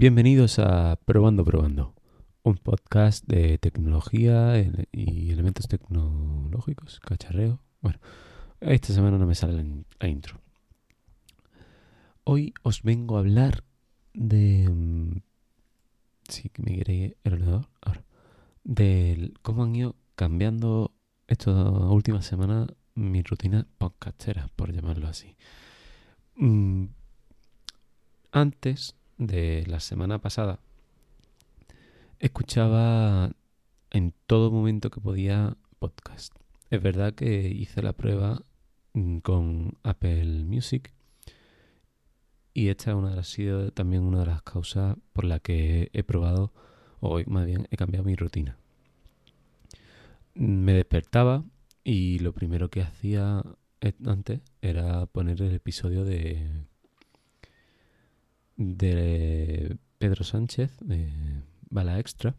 Bienvenidos a Probando Probando, un podcast de tecnología y elementos tecnológicos, cacharreo. Bueno, esta semana no me sale la intro. Hoy os vengo a hablar de... Mm, que me quiere el ordenador ahora. De cómo han ido cambiando esta última semana mi rutina podcastera, por llamarlo así. Mm, antes de la semana pasada, escuchaba en todo momento que podía podcast. Es verdad que hice la prueba mm, con Apple Music y esta es una ha sido también una de las causas por la que he probado, o más bien he cambiado mi rutina. Me despertaba y lo primero que hacía eh, antes era poner el episodio de de Pedro Sánchez, de Bala Extra,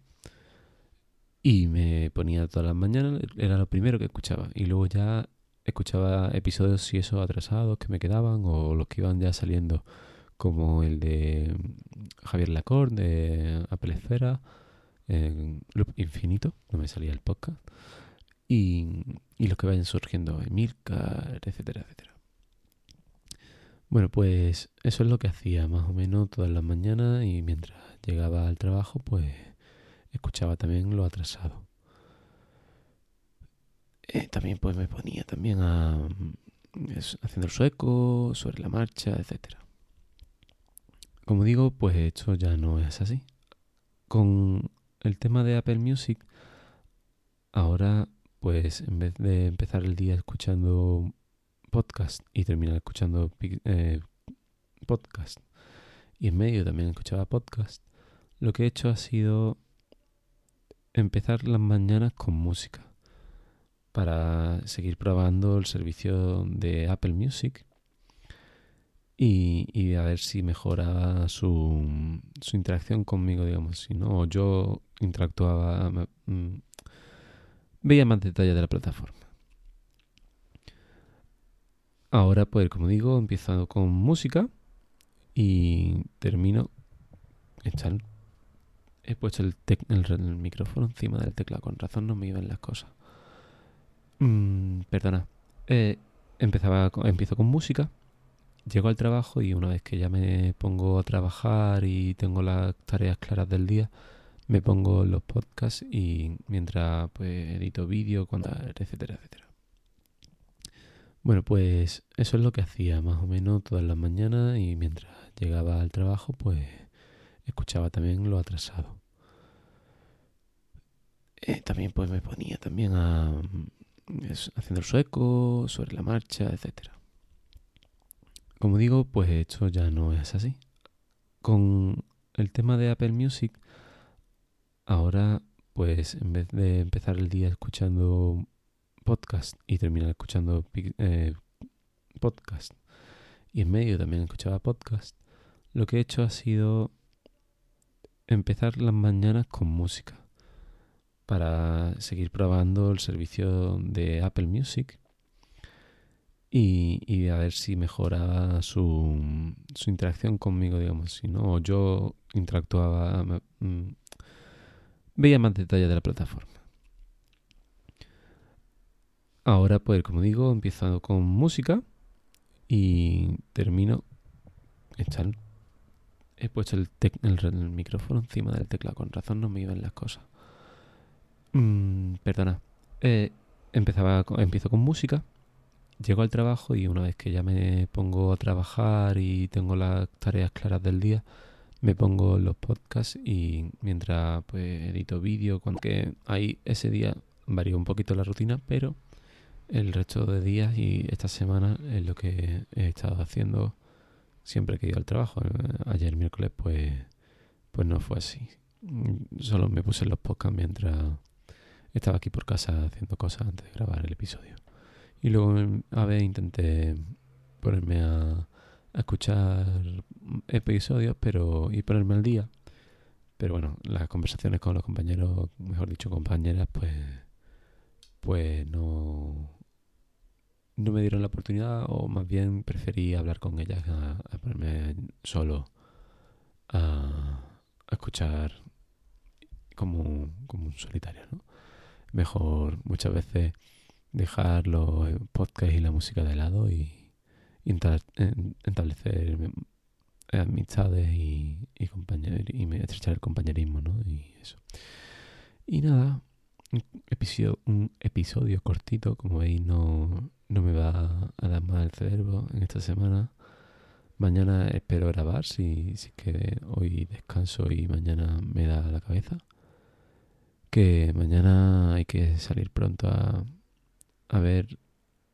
y me ponía todas las mañanas, era lo primero que escuchaba, y luego ya escuchaba episodios si eso atrasados que me quedaban o los que iban ya saliendo como el de Javier Lacorte de Apple Esfera Loop Infinito no me salía el podcast y, y los que vayan surgiendo Emilcar, etcétera, etcétera bueno, pues eso es lo que hacía más o menos todas las mañanas y mientras llegaba al trabajo, pues escuchaba también lo atrasado. Eh, también pues me ponía también a haciendo el sueco, sobre la marcha, etcétera. Como digo, pues esto ya no es así. Con el tema de Apple Music, ahora pues en vez de empezar el día escuchando podcast y terminar escuchando eh, podcast y en medio también escuchaba podcast, lo que he hecho ha sido empezar las mañanas con música para seguir probando el servicio de Apple Music y, a ver si mejora su, su, interacción conmigo, digamos. Si no, yo interactuaba, mm, veía más detalles de la plataforma. Ahora, pues, como digo, empiezo con música y termino. he puesto el, micrófono encima del teclado, con razón no me iban las cosas. Mm, perdona. Eh, empezaba empiezo con música, llego al trabajo y una vez que ya me pongo a trabajar y tengo las tareas claras del día, me pongo los podcasts y mientras pues edito vídeo, etcétera, etcétera. Bueno, pues eso es lo que hacía más o menos todas las mañanas y mientras llegaba al trabajo, pues escuchaba también lo atrasado. Eh, también pues me ponía también a haciendo el sueco, sobre la marcha, etcétera. Como digo, pues esto ya no es así. Con el tema de Apple Music, ahora pues en vez de empezar el día escuchando podcast y terminar escuchando eh, podcast y en medio también escuchaba podcast, lo que he hecho ha sido empezar las mañanas con música para seguir probando el servicio de Apple Music y, a ver si mejora su, su, interacción conmigo, digamos. Si no, yo interactuaba, mm, veía más detalles de la plataforma. Ahora, pues, como digo, empiezo con música y termino. he puesto el, micrófono encima del teclado, con razón no me iban las cosas. Mm, perdona. Eh, empezaba, empiezo con música, llego al trabajo y una vez que ya me pongo a trabajar y tengo las tareas claras del día, me pongo los podcasts y mientras pues edito vídeo, que ahí ese día varía un poquito la rutina, pero el resto de días y esta semana es lo que he estado haciendo siempre que he ido al trabajo. Ayer miércoles pues, pues no fue así. Solo me puse los podcasts mientras estaba aquí por casa haciendo cosas antes de grabar el episodio. Y luego a ver intenté ponerme a, a escuchar episodios pero y ponerme al día. Pero bueno, las conversaciones con los compañeros, mejor dicho compañeras, pues pues no no me dieron la oportunidad o más bien preferí hablar con ellas a, ponerme solo a, escuchar como, como un solitario. Mejor muchas veces dejar los podcasts y la música de lado y establecer amistades y, y, y estrechar el compañerismo, ¿no? Y eso. Y nada, un episodio, un episodio cortito, como veis, no, no me va a dar más el cerebro en esta semana. Mañana espero grabar, si, si que hoy descanso y mañana me da la cabeza. Que mañana hay que salir pronto a, a ver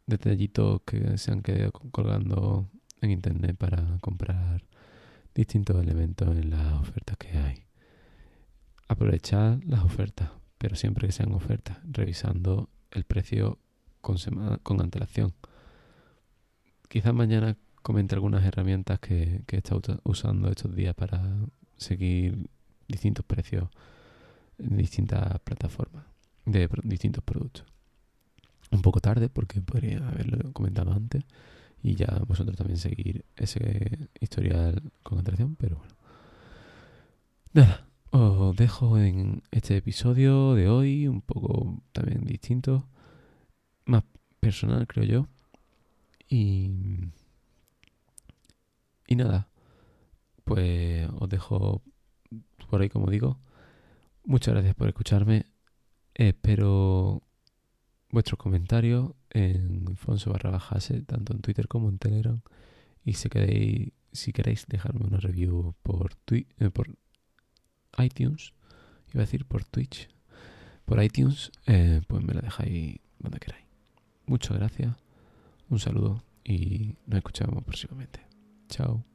detallitos que se han quedado colgando en internet para comprar distintos elementos en las ofertas que hay. Aprovechar las ofertas, pero siempre que sean ofertas, revisando el precio con, con antelación. Quizás mañana comente algunas herramientas que, que he estado usando estos días para seguir distintos precios en distintas plataformas de distintos productos. Un poco tarde porque podría haberlo comentado antes y ya vosotros también seguir ese historial con atención, pero bueno. Nada, os dejo en este episodio de hoy, un poco también distinto, más personal creo yo. Y, y nada, pues os dejo por ahí como digo. Muchas gracias por escucharme. Espero vuestros comentarios en Alfonso barra bajase, tanto en Twitter como en Telegram. Y si queréis, si queréis dejarme una review por, eh, por iTunes, iba a decir por Twitch, por iTunes, eh, pues me la dejáis donde queráis. Muchas gracias, un saludo y nos escuchamos próximamente. Chao.